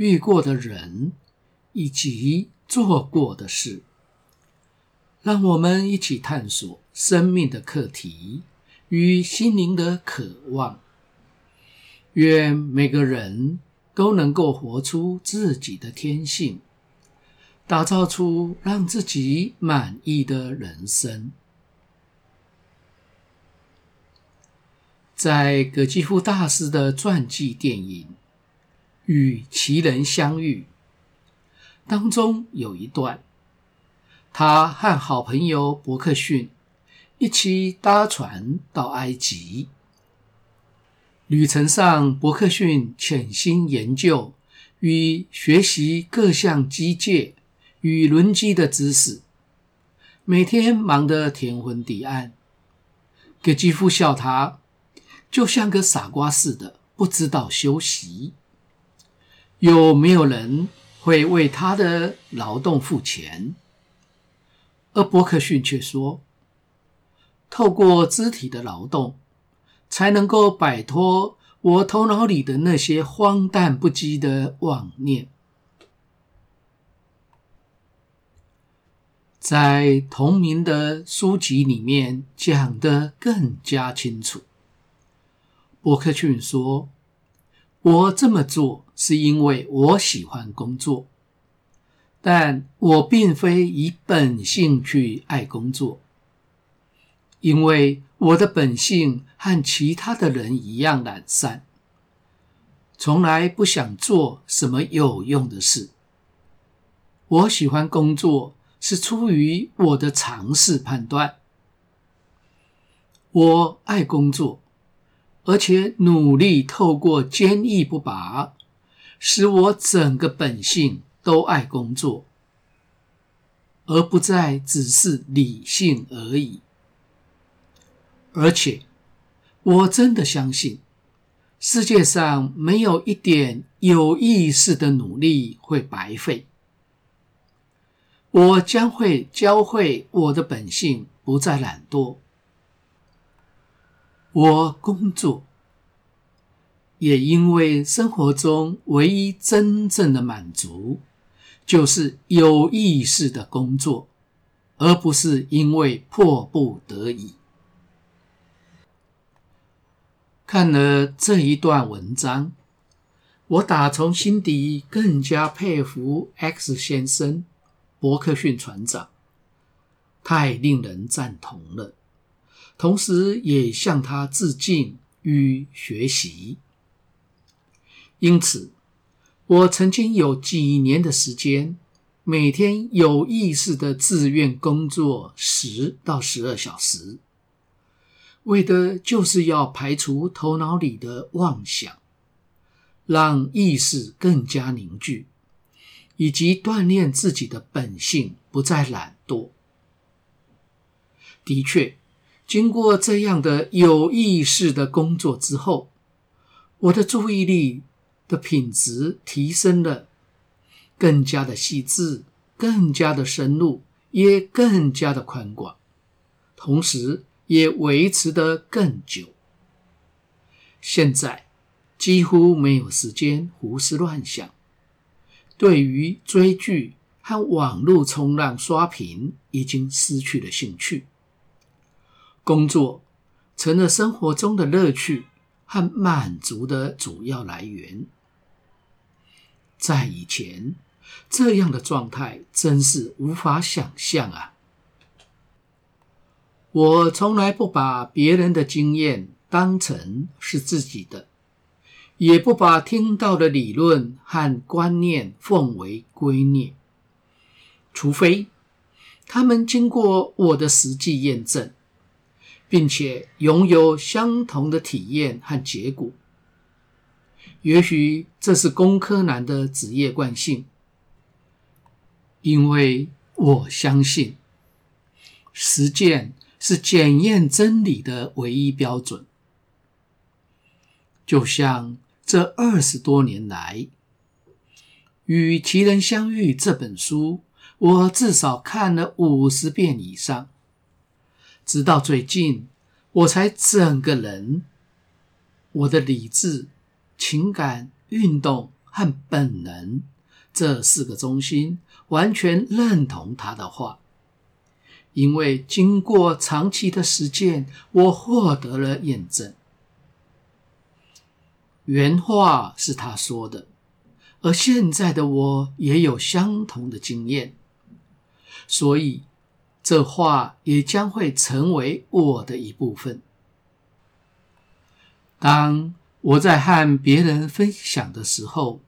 遇过的人，以及做过的事，让我们一起探索生命的课题与心灵的渴望。愿每个人都能够活出自己的天性，打造出让自己满意的人生。在葛基夫大师的传记电影。与奇人相遇当中有一段，他和好朋友伯克逊一起搭船到埃及。旅程上，伯克逊潜心研究与学习各项机械与轮机的知识，每天忙得天昏地暗。葛基夫笑他，就像个傻瓜似的，不知道休息。有没有人会为他的劳动付钱？而伯克逊却说：“透过肢体的劳动，才能够摆脱我头脑里的那些荒诞不羁的妄念。”在同名的书籍里面讲得更加清楚。伯克逊说：“我这么做。”是因为我喜欢工作，但我并非以本性去爱工作，因为我的本性和其他的人一样懒散，从来不想做什么有用的事。我喜欢工作是出于我的常识判断，我爱工作，而且努力透过坚毅不拔。使我整个本性都爱工作，而不再只是理性而已。而且，我真的相信，世界上没有一点有意识的努力会白费。我将会教会我的本性不再懒惰。我工作。也因为生活中唯一真正的满足，就是有意识的工作，而不是因为迫不得已。看了这一段文章，我打从心底更加佩服 X 先生、伯克逊船长，太令人赞同了，同时也向他致敬与学习。因此，我曾经有几年的时间，每天有意识的自愿工作十到十二小时，为的就是要排除头脑里的妄想，让意识更加凝聚，以及锻炼自己的本性，不再懒惰。的确，经过这样的有意识的工作之后，我的注意力。的品质提升了，更加的细致，更加的深入，也更加的宽广，同时也维持得更久。现在几乎没有时间胡思乱想，对于追剧和网络冲浪刷屏已经失去了兴趣，工作成了生活中的乐趣和满足的主要来源。在以前，这样的状态真是无法想象啊！我从来不把别人的经验当成是自己的，也不把听到的理论和观念奉为圭臬，除非他们经过我的实际验证，并且拥有相同的体验和结果。也许这是工科男的职业惯性，因为我相信，实践是检验真理的唯一标准。就像这二十多年来，《与奇人相遇》这本书，我至少看了五十遍以上，直到最近，我才整个人，我的理智、情感、运动和本能这四个中心，完全认同他的话，因为经过长期的实践，我获得了验证。原话是他说的，而现在的我也有相同的经验，所以这话也将会成为我的一部分。当我在和别人分享的时候，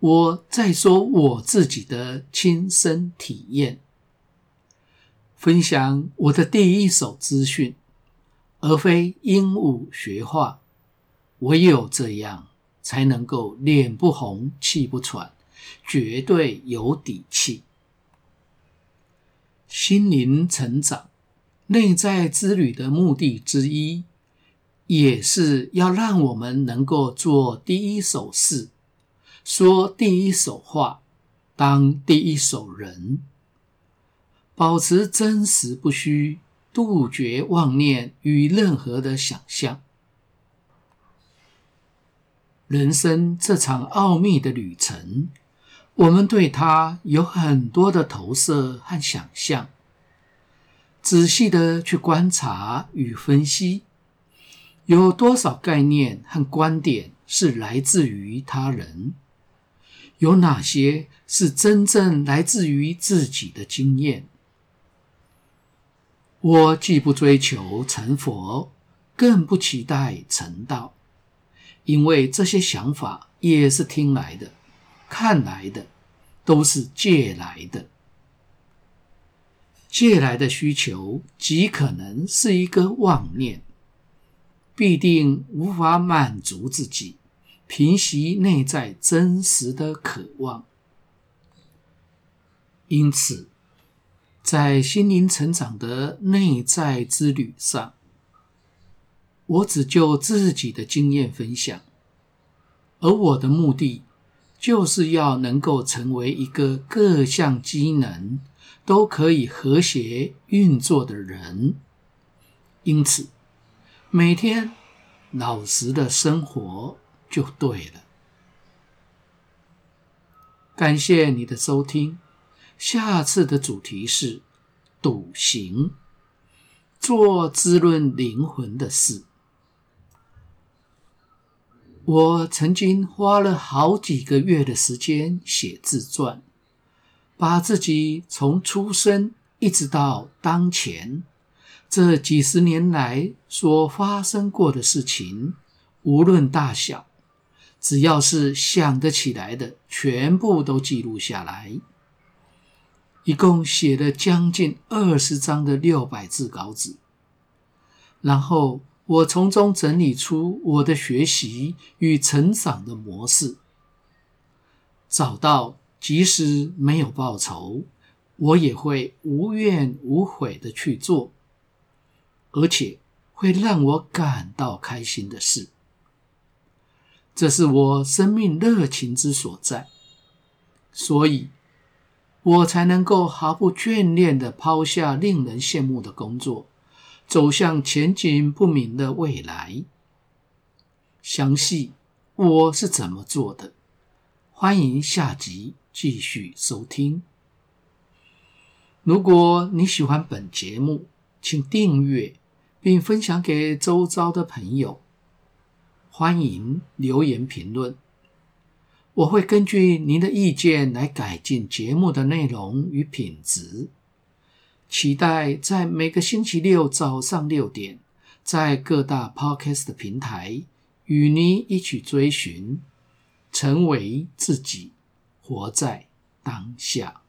我在说我自己的亲身体验，分享我的第一手资讯，而非鹦鹉学话。唯有这样，才能够脸不红气不喘，绝对有底气。心灵成长、内在之旅的目的之一，也是要让我们能够做第一手事，说第一手话，当第一手人，保持真实不虚，杜绝妄念与任何的想象。人生这场奥秘的旅程，我们对它有很多的投射和想象。仔细的去观察与分析，有多少概念和观点是来自于他人？有哪些是真正来自于自己的经验？我既不追求成佛，更不期待成道。因为这些想法也是听来的、看来的，都是借来的。借来的需求极可能是一个妄念，必定无法满足自己，平息内在真实的渴望。因此，在心灵成长的内在之旅上，我只就自己的经验分享，而我的目的就是要能够成为一个各项机能都可以和谐运作的人。因此，每天老实的生活就对了。感谢你的收听，下次的主题是笃行，做滋润灵魂的事。我曾经花了好几个月的时间写自传，把自己从出生一直到当前这几十年来所发生过的事情，无论大小，只要是想得起来的，全部都记录下来。一共写了将近二十张的六百字稿纸，然后。我从中整理出我的学习与成长的模式，找到即使没有报酬，我也会无怨无悔的去做，而且会让我感到开心的事。这是我生命热情之所在，所以我才能够毫不眷恋的抛下令人羡慕的工作。走向前景不明的未来。详细我是怎么做的？欢迎下集继续收听。如果你喜欢本节目，请订阅并分享给周遭的朋友。欢迎留言评论，我会根据您的意见来改进节目的内容与品质。期待在每个星期六早上六点，在各大 Podcast 平台与您一起追寻，成为自己，活在当下。